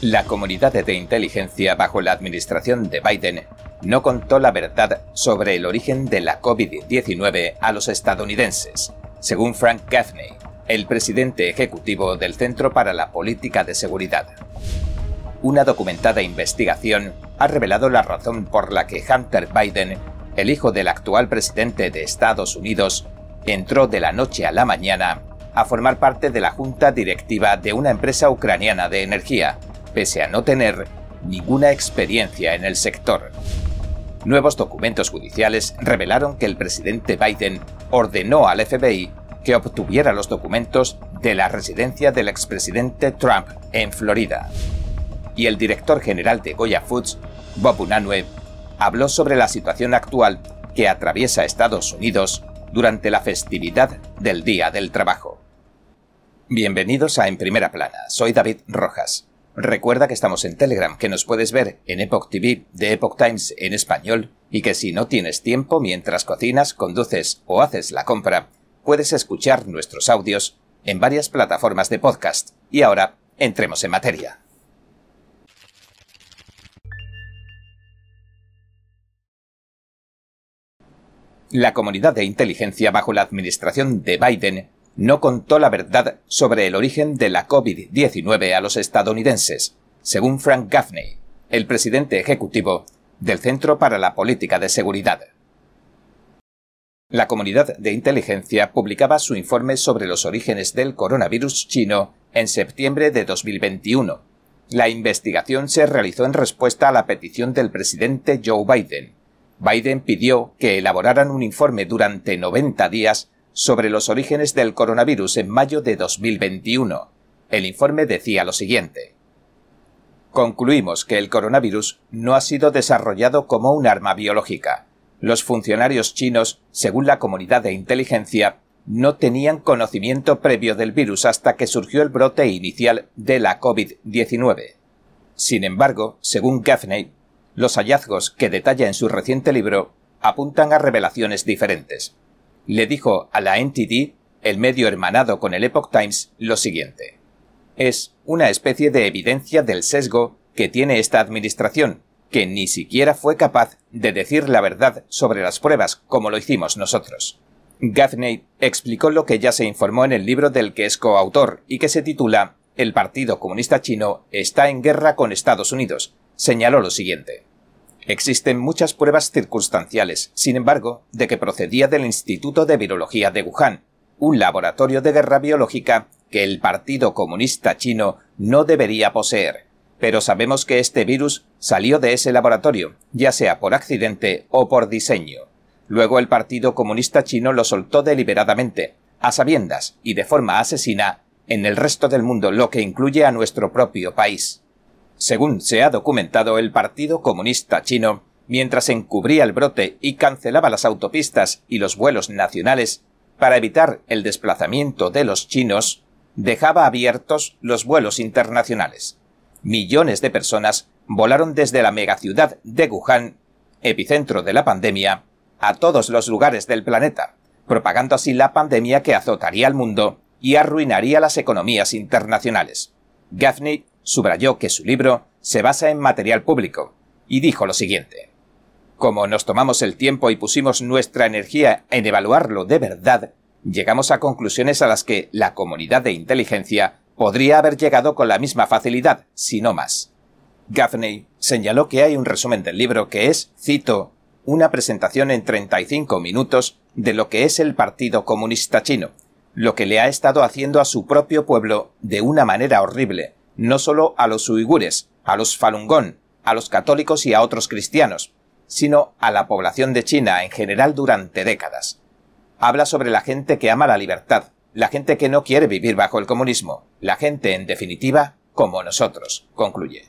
La comunidad de inteligencia bajo la administración de Biden no contó la verdad sobre el origen de la COVID-19 a los estadounidenses, según Frank Gaffney, el presidente ejecutivo del Centro para la Política de Seguridad. Una documentada investigación ha revelado la razón por la que Hunter Biden, el hijo del actual presidente de Estados Unidos, entró de la noche a la mañana a formar parte de la junta directiva de una empresa ucraniana de energía, pese a no tener ninguna experiencia en el sector. Nuevos documentos judiciales revelaron que el presidente Biden ordenó al FBI que obtuviera los documentos de la residencia del expresidente Trump en Florida. Y el director general de Goya Foods, Bob Unanue, habló sobre la situación actual que atraviesa Estados Unidos durante la festividad del Día del Trabajo. Bienvenidos a En Primera Plana, soy David Rojas. Recuerda que estamos en Telegram, que nos puedes ver en Epoch TV de Epoch Times en español y que si no tienes tiempo mientras cocinas, conduces o haces la compra, puedes escuchar nuestros audios en varias plataformas de podcast. Y ahora, entremos en materia. La comunidad de inteligencia bajo la administración de Biden no contó la verdad sobre el origen de la COVID-19 a los estadounidenses, según Frank Gaffney, el presidente ejecutivo del Centro para la Política de Seguridad. La comunidad de inteligencia publicaba su informe sobre los orígenes del coronavirus chino en septiembre de 2021. La investigación se realizó en respuesta a la petición del presidente Joe Biden. Biden pidió que elaboraran un informe durante 90 días sobre los orígenes del coronavirus en mayo de 2021. El informe decía lo siguiente. Concluimos que el coronavirus no ha sido desarrollado como un arma biológica. Los funcionarios chinos, según la comunidad de inteligencia, no tenían conocimiento previo del virus hasta que surgió el brote inicial de la COVID-19. Sin embargo, según Gaffney, los hallazgos que detalla en su reciente libro apuntan a revelaciones diferentes le dijo a la NTD, el medio hermanado con el Epoch Times, lo siguiente. Es una especie de evidencia del sesgo que tiene esta administración, que ni siquiera fue capaz de decir la verdad sobre las pruebas como lo hicimos nosotros. Gaffney explicó lo que ya se informó en el libro del que es coautor y que se titula El Partido Comunista Chino está en guerra con Estados Unidos. Señaló lo siguiente. Existen muchas pruebas circunstanciales, sin embargo, de que procedía del Instituto de Virología de Wuhan, un laboratorio de guerra biológica que el Partido Comunista Chino no debería poseer. Pero sabemos que este virus salió de ese laboratorio, ya sea por accidente o por diseño. Luego el Partido Comunista Chino lo soltó deliberadamente, a sabiendas y de forma asesina, en el resto del mundo, lo que incluye a nuestro propio país. Según se ha documentado, el Partido Comunista Chino, mientras encubría el brote y cancelaba las autopistas y los vuelos nacionales para evitar el desplazamiento de los chinos, dejaba abiertos los vuelos internacionales. Millones de personas volaron desde la megaciudad de Wuhan, epicentro de la pandemia, a todos los lugares del planeta, propagando así la pandemia que azotaría al mundo y arruinaría las economías internacionales. Gaffney subrayó que su libro se basa en material público y dijo lo siguiente. Como nos tomamos el tiempo y pusimos nuestra energía en evaluarlo de verdad, llegamos a conclusiones a las que la comunidad de inteligencia podría haber llegado con la misma facilidad, si no más. Gaffney señaló que hay un resumen del libro que es, cito, una presentación en 35 minutos de lo que es el Partido Comunista Chino, lo que le ha estado haciendo a su propio pueblo de una manera horrible, no solo a los uigures, a los Falun Gong, a los católicos y a otros cristianos, sino a la población de China en general durante décadas. Habla sobre la gente que ama la libertad, la gente que no quiere vivir bajo el comunismo, la gente, en definitiva, como nosotros, concluye.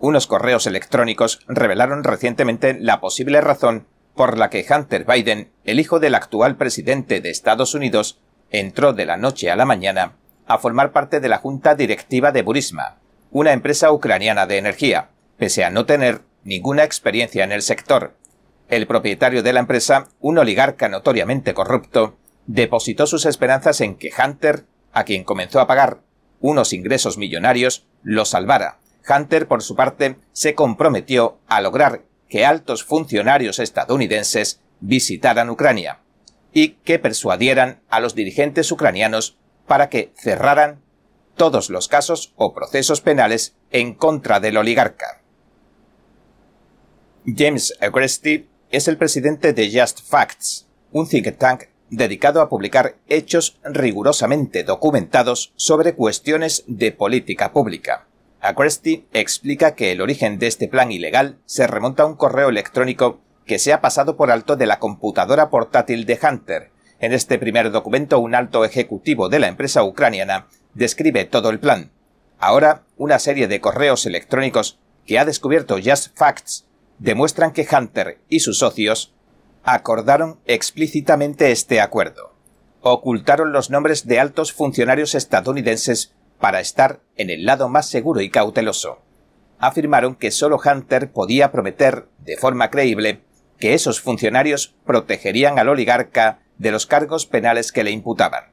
Unos correos electrónicos revelaron recientemente la posible razón por la que Hunter Biden, el hijo del actual presidente de Estados Unidos, entró de la noche a la mañana a formar parte de la junta directiva de Burisma, una empresa ucraniana de energía, pese a no tener ninguna experiencia en el sector. El propietario de la empresa, un oligarca notoriamente corrupto, depositó sus esperanzas en que Hunter, a quien comenzó a pagar unos ingresos millonarios, lo salvara. Hunter, por su parte, se comprometió a lograr que altos funcionarios estadounidenses visitaran Ucrania y que persuadieran a los dirigentes ucranianos para que cerraran todos los casos o procesos penales en contra del oligarca. James Agresti es el presidente de Just Facts, un think tank dedicado a publicar hechos rigurosamente documentados sobre cuestiones de política pública. Agresti explica que el origen de este plan ilegal se remonta a un correo electrónico que se ha pasado por alto de la computadora portátil de Hunter. En este primer documento, un alto ejecutivo de la empresa ucraniana describe todo el plan. Ahora, una serie de correos electrónicos que ha descubierto Just Facts demuestran que Hunter y sus socios acordaron explícitamente este acuerdo. Ocultaron los nombres de altos funcionarios estadounidenses para estar en el lado más seguro y cauteloso. Afirmaron que solo Hunter podía prometer, de forma creíble, que esos funcionarios protegerían al oligarca de los cargos penales que le imputaban.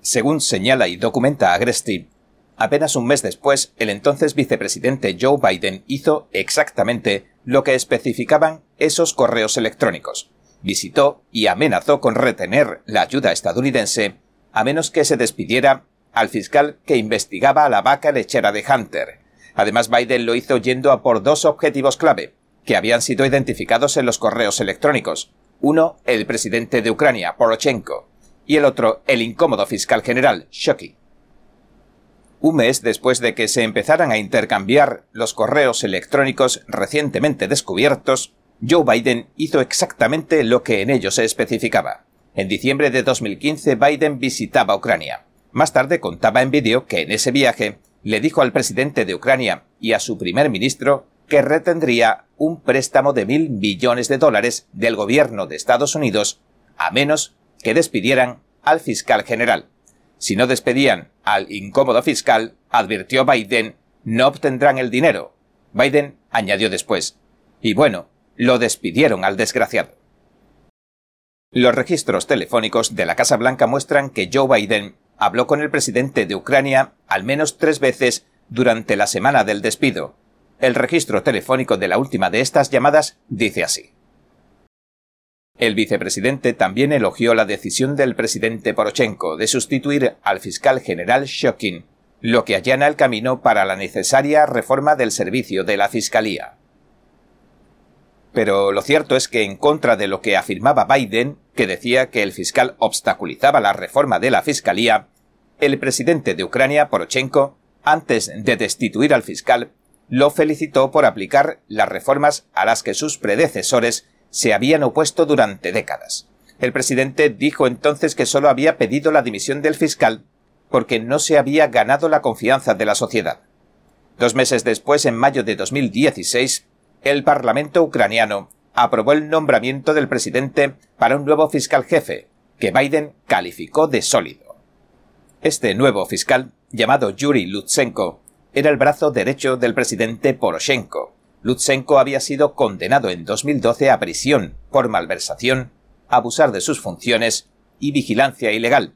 Según señala y documenta Agresti, apenas un mes después, el entonces vicepresidente Joe Biden hizo exactamente lo que especificaban esos correos electrónicos. Visitó y amenazó con retener la ayuda estadounidense a menos que se despidiera al fiscal que investigaba a la vaca lechera de Hunter. Además, Biden lo hizo yendo a por dos objetivos clave, que habían sido identificados en los correos electrónicos. Uno, el presidente de Ucrania, Poroshenko, y el otro el incómodo fiscal general, Shoki. Un mes después de que se empezaran a intercambiar los correos electrónicos recientemente descubiertos, Joe Biden hizo exactamente lo que en ellos se especificaba. En diciembre de 2015 Biden visitaba Ucrania. Más tarde contaba en vídeo que en ese viaje le dijo al presidente de Ucrania y a su primer ministro que retendría un préstamo de mil millones de dólares del gobierno de Estados Unidos a menos que despidieran al fiscal general. Si no despedían al incómodo fiscal, advirtió Biden, no obtendrán el dinero. Biden añadió después, y bueno, lo despidieron al desgraciado. Los registros telefónicos de la Casa Blanca muestran que Joe Biden habló con el presidente de Ucrania al menos tres veces durante la semana del despido. El registro telefónico de la última de estas llamadas dice así. El vicepresidente también elogió la decisión del presidente Poroshenko de sustituir al fiscal general Shokin, lo que allana el camino para la necesaria reforma del servicio de la Fiscalía. Pero lo cierto es que en contra de lo que afirmaba Biden, que decía que el fiscal obstaculizaba la reforma de la Fiscalía, el presidente de Ucrania, Poroshenko, antes de destituir al fiscal, lo felicitó por aplicar las reformas a las que sus predecesores se habían opuesto durante décadas. El presidente dijo entonces que solo había pedido la dimisión del fiscal porque no se había ganado la confianza de la sociedad. Dos meses después, en mayo de 2016, el Parlamento ucraniano aprobó el nombramiento del presidente para un nuevo fiscal jefe, que Biden calificó de sólido. Este nuevo fiscal, llamado Yuri Lutsenko, era el brazo derecho del presidente Poroshenko, Lutsenko había sido condenado en 2012 a prisión por malversación, abusar de sus funciones y vigilancia ilegal.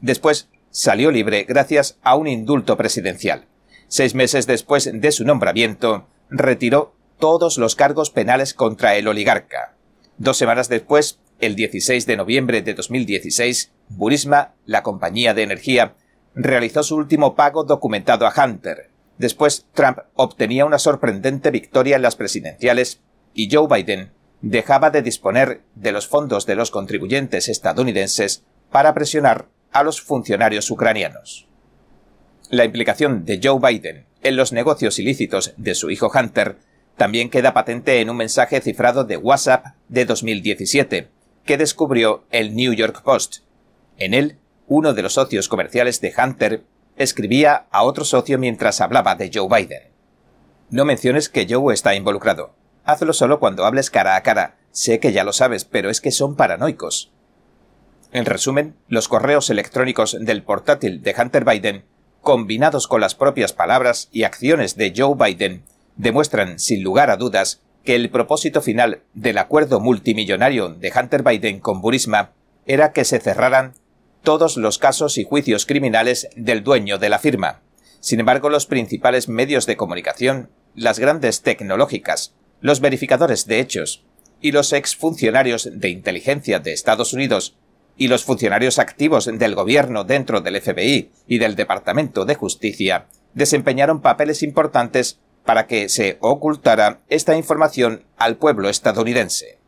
Después salió libre gracias a un indulto presidencial. Seis meses después de su nombramiento, retiró todos los cargos penales contra el oligarca. Dos semanas después, el 16 de noviembre de 2016, Burisma, la compañía de energía, realizó su último pago documentado a Hunter, Después, Trump obtenía una sorprendente victoria en las presidenciales y Joe Biden dejaba de disponer de los fondos de los contribuyentes estadounidenses para presionar a los funcionarios ucranianos. La implicación de Joe Biden en los negocios ilícitos de su hijo Hunter también queda patente en un mensaje cifrado de WhatsApp de 2017, que descubrió el New York Post. En él, uno de los socios comerciales de Hunter escribía a otro socio mientras hablaba de Joe Biden. No menciones que Joe está involucrado. Hazlo solo cuando hables cara a cara. Sé que ya lo sabes, pero es que son paranoicos. En resumen, los correos electrónicos del portátil de Hunter Biden, combinados con las propias palabras y acciones de Joe Biden, demuestran sin lugar a dudas que el propósito final del acuerdo multimillonario de Hunter Biden con Burisma era que se cerraran todos los casos y juicios criminales del dueño de la firma. Sin embargo, los principales medios de comunicación, las grandes tecnológicas, los verificadores de hechos y los exfuncionarios de inteligencia de Estados Unidos y los funcionarios activos del gobierno dentro del FBI y del Departamento de Justicia desempeñaron papeles importantes para que se ocultara esta información al pueblo estadounidense.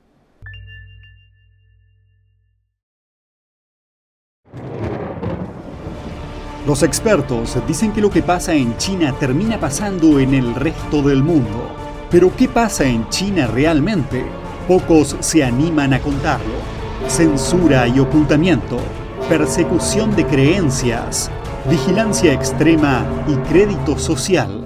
Los expertos dicen que lo que pasa en China termina pasando en el resto del mundo. Pero ¿qué pasa en China realmente? Pocos se animan a contarlo. Censura y ocultamiento, persecución de creencias, vigilancia extrema y crédito social.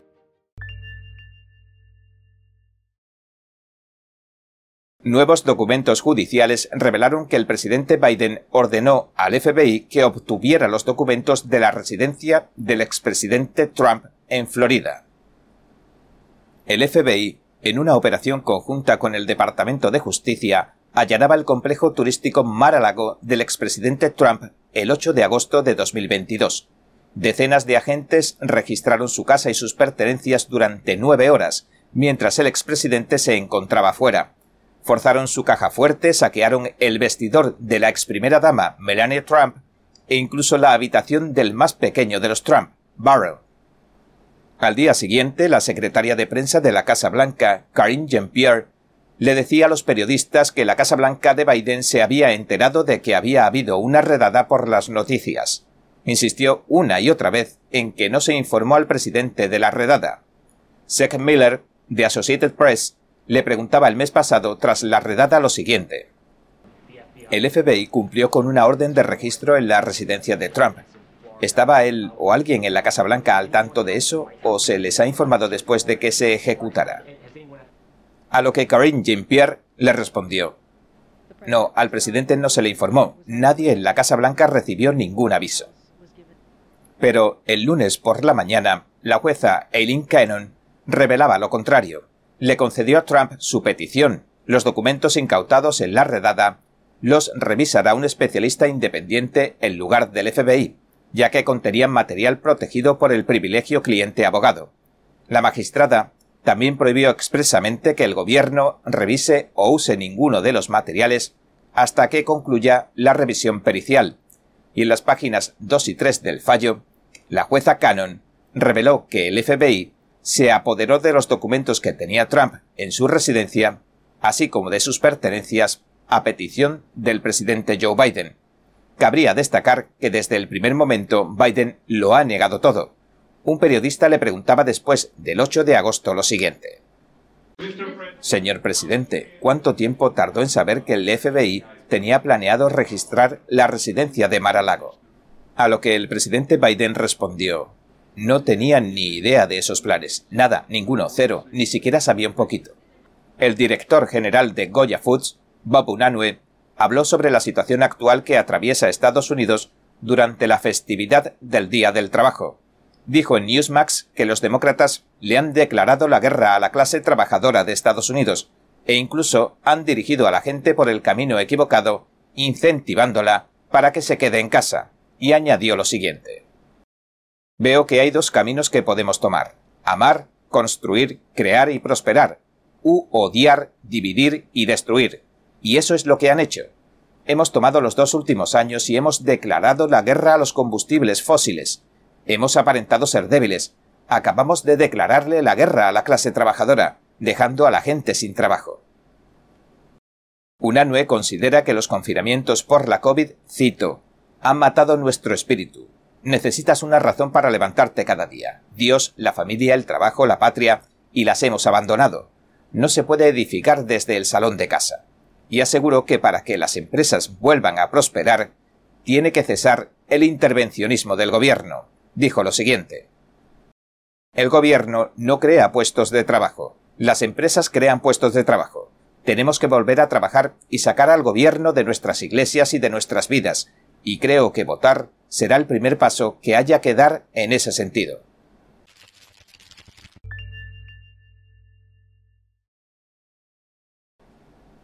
Nuevos documentos judiciales revelaron que el presidente Biden ordenó al FBI que obtuviera los documentos de la residencia del expresidente Trump en Florida. El FBI, en una operación conjunta con el Departamento de Justicia, allanaba el complejo turístico Mar-a-Lago del expresidente Trump el 8 de agosto de 2022. Decenas de agentes registraron su casa y sus pertenencias durante nueve horas, mientras el expresidente se encontraba fuera. Forzaron su caja fuerte, saquearon el vestidor de la ex primera dama Melania Trump e incluso la habitación del más pequeño de los Trump, Barrow. Al día siguiente, la secretaria de prensa de la Casa Blanca, Karine Jean-Pierre, le decía a los periodistas que la Casa Blanca de Biden se había enterado de que había habido una redada por las noticias. Insistió una y otra vez en que no se informó al presidente de la redada. Seth Miller, de Associated Press, le preguntaba el mes pasado tras la redada lo siguiente. El FBI cumplió con una orden de registro en la residencia de Trump, ¿Estaba él o alguien en la Casa Blanca al tanto de eso o se les ha informado después de que se ejecutara? A lo que Karine Jean-Pierre le respondió, no, al presidente no se le informó. Nadie en la Casa Blanca recibió ningún aviso. Pero el lunes por la mañana, la jueza Eileen Cannon revelaba lo contrario. Le concedió a Trump su petición. Los documentos incautados en la redada los revisará un especialista independiente en lugar del FBI ya que contenían material protegido por el privilegio cliente-abogado. La magistrada también prohibió expresamente que el gobierno revise o use ninguno de los materiales hasta que concluya la revisión pericial, y en las páginas 2 y 3 del fallo, la jueza Cannon reveló que el FBI se apoderó de los documentos que tenía Trump en su residencia, así como de sus pertenencias, a petición del presidente Joe Biden, Cabría destacar que desde el primer momento Biden lo ha negado todo. Un periodista le preguntaba después del 8 de agosto lo siguiente. Señor presidente, ¿cuánto tiempo tardó en saber que el FBI tenía planeado registrar la residencia de Mar-a-Lago? A lo que el presidente Biden respondió, no tenía ni idea de esos planes, nada, ninguno, cero, ni siquiera sabía un poquito. El director general de Goya Foods, Bob Unanue, habló sobre la situación actual que atraviesa Estados Unidos durante la festividad del Día del Trabajo. Dijo en Newsmax que los demócratas le han declarado la guerra a la clase trabajadora de Estados Unidos e incluso han dirigido a la gente por el camino equivocado, incentivándola para que se quede en casa, y añadió lo siguiente. Veo que hay dos caminos que podemos tomar, amar, construir, crear y prosperar, u odiar, dividir y destruir, y eso es lo que han hecho. Hemos tomado los dos últimos años y hemos declarado la guerra a los combustibles fósiles. Hemos aparentado ser débiles. Acabamos de declararle la guerra a la clase trabajadora, dejando a la gente sin trabajo. Unanue considera que los confinamientos por la COVID, cito, han matado nuestro espíritu. Necesitas una razón para levantarte cada día. Dios, la familia, el trabajo, la patria, y las hemos abandonado. No se puede edificar desde el salón de casa y aseguró que para que las empresas vuelvan a prosperar, tiene que cesar el intervencionismo del gobierno. Dijo lo siguiente. El gobierno no crea puestos de trabajo. Las empresas crean puestos de trabajo. Tenemos que volver a trabajar y sacar al gobierno de nuestras iglesias y de nuestras vidas, y creo que votar será el primer paso que haya que dar en ese sentido.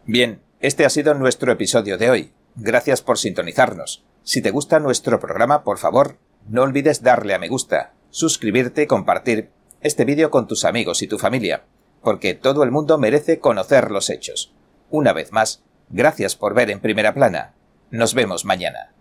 Bien, este ha sido nuestro episodio de hoy. Gracias por sintonizarnos. Si te gusta nuestro programa, por favor, no olvides darle a me gusta, suscribirte y compartir este vídeo con tus amigos y tu familia, porque todo el mundo merece conocer los hechos. Una vez más, gracias por ver en primera plana. Nos vemos mañana.